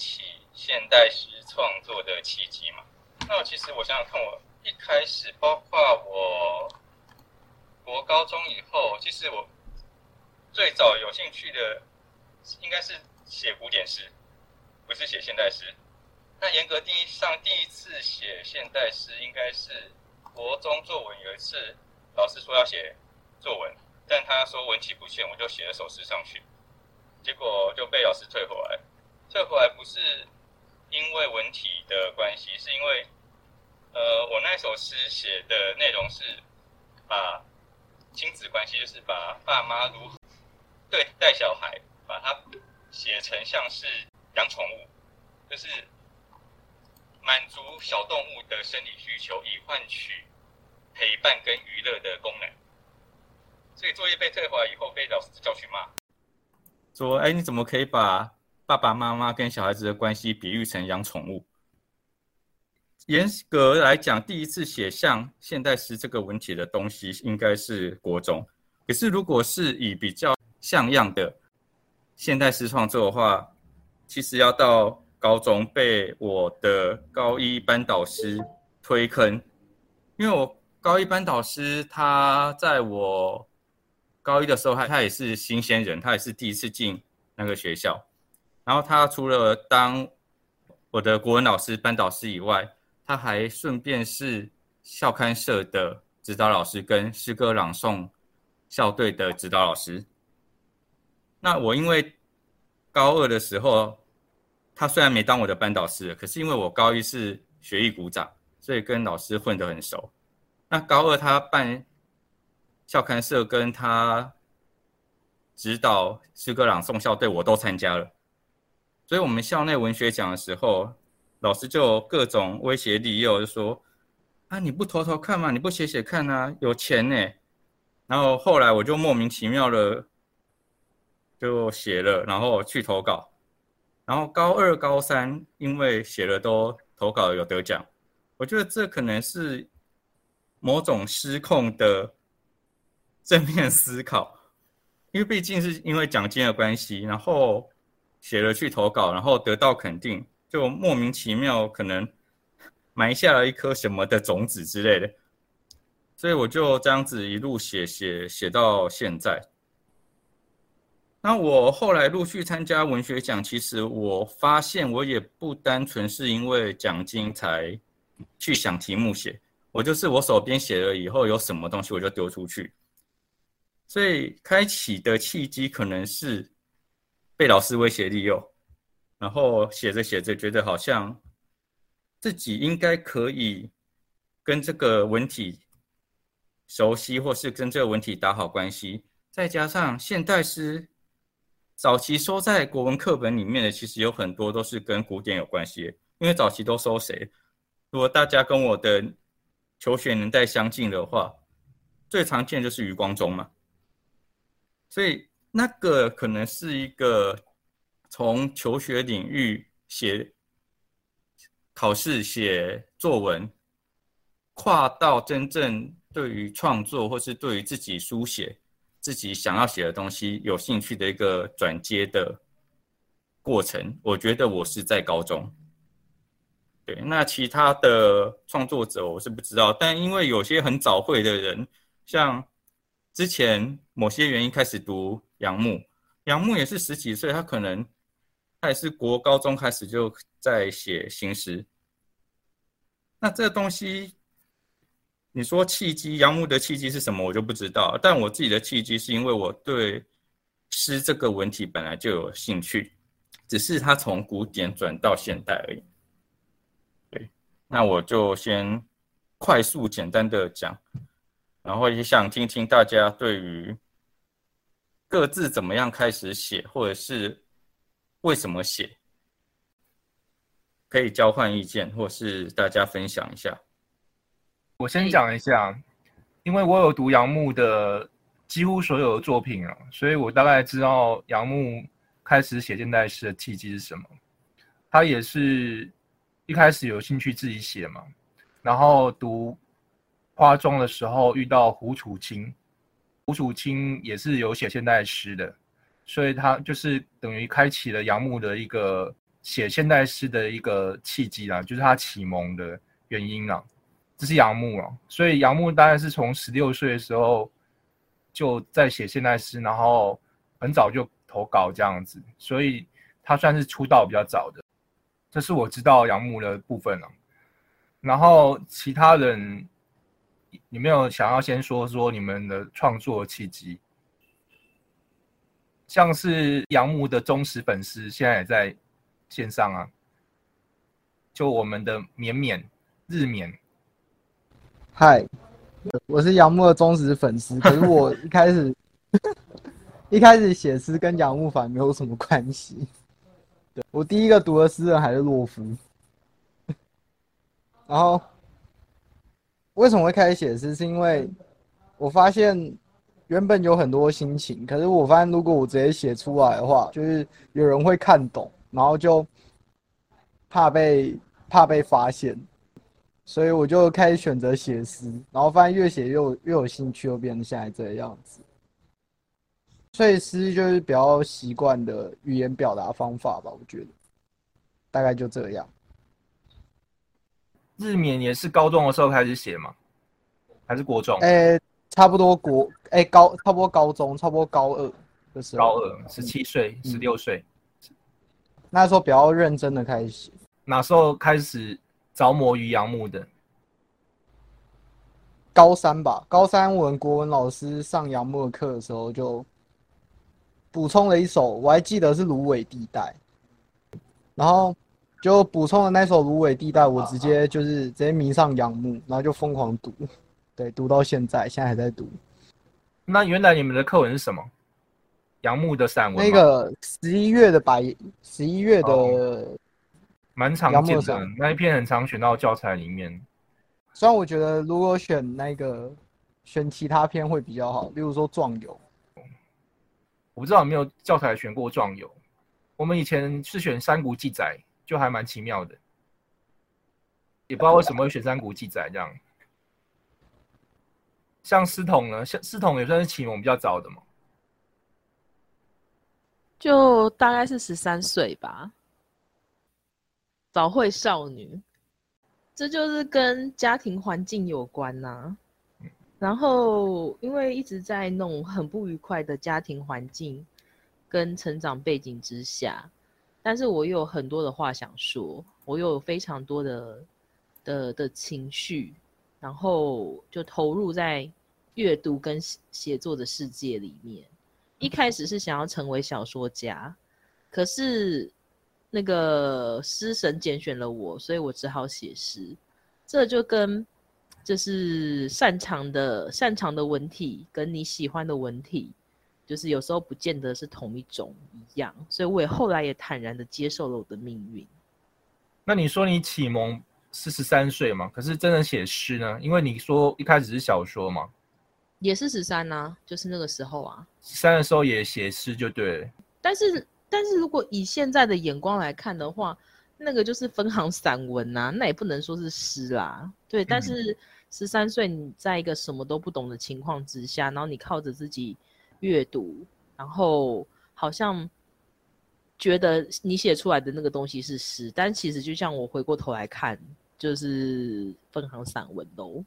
起现代诗创作的契机嘛？那其实我想想看，我一开始，包括我国高中以后，其实我最早有兴趣的应该是写古典诗，不是写现代诗。那严格定义上，第一次写现代诗应该是国中作文有一次，老师说要写作文，但他说文体不限，我就写了首诗上去，结果就被老师退回来。退回来不是因为文体的关系，是因为呃，我那首诗写的内容是把亲子关系，就是把爸妈如何对待小孩，把它写成像是养宠物，就是。满足小动物的生理需求，以换取陪伴跟娱乐的功能。所以作业被退回来以后，被老师叫去骂，说：“哎，你怎么可以把爸爸妈妈跟小孩子的关系比喻成养宠物？”严格来讲，第一次写像现代诗这个文体的东西，应该是国中。可是如果是以比较像样的现代诗创作的话，其实要到。高中被我的高一班导师推坑，因为我高一班导师他在我高一的时候，他他也是新鲜人，他也是第一次进那个学校。然后他除了当我的国文老师、班导师以外，他还顺便是校刊社的指导老师跟诗歌朗诵校队的指导老师。那我因为高二的时候。他虽然没当我的班导师，可是因为我高一是学艺股长，所以跟老师混得很熟。那高二他办校刊社，跟他指导诗歌朗诵校队，我都参加了。所以，我们校内文学奖的时候，老师就各种威胁利诱，就说：“啊，你不投投看吗？你不写写看啊？有钱呢。”然后后来我就莫名其妙的就写了，然后去投稿。然后高二、高三，因为写了都投稿有得奖，我觉得这可能是某种失控的正面思考，因为毕竟是因为奖金的关系，然后写了去投稿，然后得到肯定，就莫名其妙可能埋下了一颗什么的种子之类的，所以我就这样子一路写写写到现在。那我后来陆续参加文学奖，其实我发现我也不单纯是因为奖金才去想题目写，我就是我手边写了以后有什么东西我就丢出去，所以开启的契机可能是被老师威胁利诱，然后写着写着觉得好像自己应该可以跟这个文体熟悉，或是跟这个文体打好关系，再加上现代诗。早期收在国文课本里面的，其实有很多都是跟古典有关系。因为早期都收谁？如果大家跟我的求学年代相近的话，最常见就是余光中嘛。所以那个可能是一个从求学领域写考试、写作文，跨到真正对于创作或是对于自己书写。自己想要写的东西，有兴趣的一个转接的过程。我觉得我是在高中，对。那其他的创作者我是不知道，但因为有些很早会的人，像之前某些原因开始读杨牧，杨牧也是十几岁，他可能他也是国高中开始就在写新诗。那这个东西。你说契机，杨牧的契机是什么？我就不知道。但我自己的契机是因为我对诗这个文体本来就有兴趣，只是它从古典转到现代而已。对，那我就先快速简单的讲，然后也想听听大家对于各自怎么样开始写，或者是为什么写，可以交换意见，或是大家分享一下。我先讲一下，因为我有读杨牧的几乎所有的作品啊，所以我大概知道杨牧开始写现代诗的契机是什么。他也是一开始有兴趣自己写嘛，然后读花庄的时候遇到胡楚清，胡楚清也是有写现代诗的，所以他就是等于开启了杨牧的一个写现代诗的一个契机啦，就是他启蒙的原因啦。这是杨牧啊，所以杨牧大概是从十六岁的时候就在写现代诗，然后很早就投稿这样子，所以他算是出道比较早的。这是我知道杨牧的部分了。然后其他人，有没有想要先说说你们的创作契机？像是杨牧的忠实粉丝，现在也在线上啊。就我们的绵绵日绵，嗨，我是杨牧的忠实粉丝。可是我一开始 一开始写诗跟杨牧反没有什么关系。对我第一个读的诗人还是洛夫。然后为什么会开始写诗？是因为我发现。原本有很多心情，可是我发现，如果我直接写出来的话，就是有人会看懂，然后就怕被怕被发现，所以我就开始选择写诗，然后发现越写越越有兴趣，又变成现在这个样子。所以诗就是比较习惯的语言表达方法吧，我觉得大概就这样。日冕也是高中的时候开始写吗？还是国中？哎。差不多国哎高差不多高中差不多高二的时候，高二十七岁十六岁，那时候比较认真的开始。哪时候开始着魔于杨牧的？高三吧，高三我们国文老师上杨牧的课的时候就补充了一首，我还记得是芦苇地带，然后就补充了那首芦苇地带，我直接就是直接迷上杨牧，然后就疯狂读。对，读到现在，现在还在读。那原来你们的课文是什么？杨牧的散文。那个十一月的白，十一月的，蛮常见的。那一篇很常选到教材里面。虽然我觉得如果选那个，选其他篇会比较好，例如说壮游。我不知道有没有教材选过壮游。我们以前是选山谷记载，就还蛮奇妙的。也不知道为什么会选山谷记载这样。像思彤呢？像思彤也算是启蒙比较早的嘛，就大概是十三岁吧，早会少女，这就是跟家庭环境有关呐。然后因为一直在那种很不愉快的家庭环境跟成长背景之下，但是我有很多的话想说，我有非常多的的的情绪。然后就投入在阅读跟写作的世界里面。一开始是想要成为小说家，可是那个诗神拣选了我，所以我只好写诗。这就跟就是擅长的擅长的文体跟你喜欢的文体，就是有时候不见得是同一种一样。所以我也后来也坦然的接受了我的命运。那你说你启蒙？是十三岁嘛，可是真的写诗呢？因为你说一开始是小说嘛，也是十三呐，就是那个时候啊。十三的时候也写诗就对了。但是，但是如果以现在的眼光来看的话，那个就是分行散文呐，那也不能说是诗啦。对，但是十三岁你在一个什么都不懂的情况之下，然后你靠着自己阅读，然后好像。觉得你写出来的那个东西是诗，但其实就像我回过头来看，就是分行散文喽。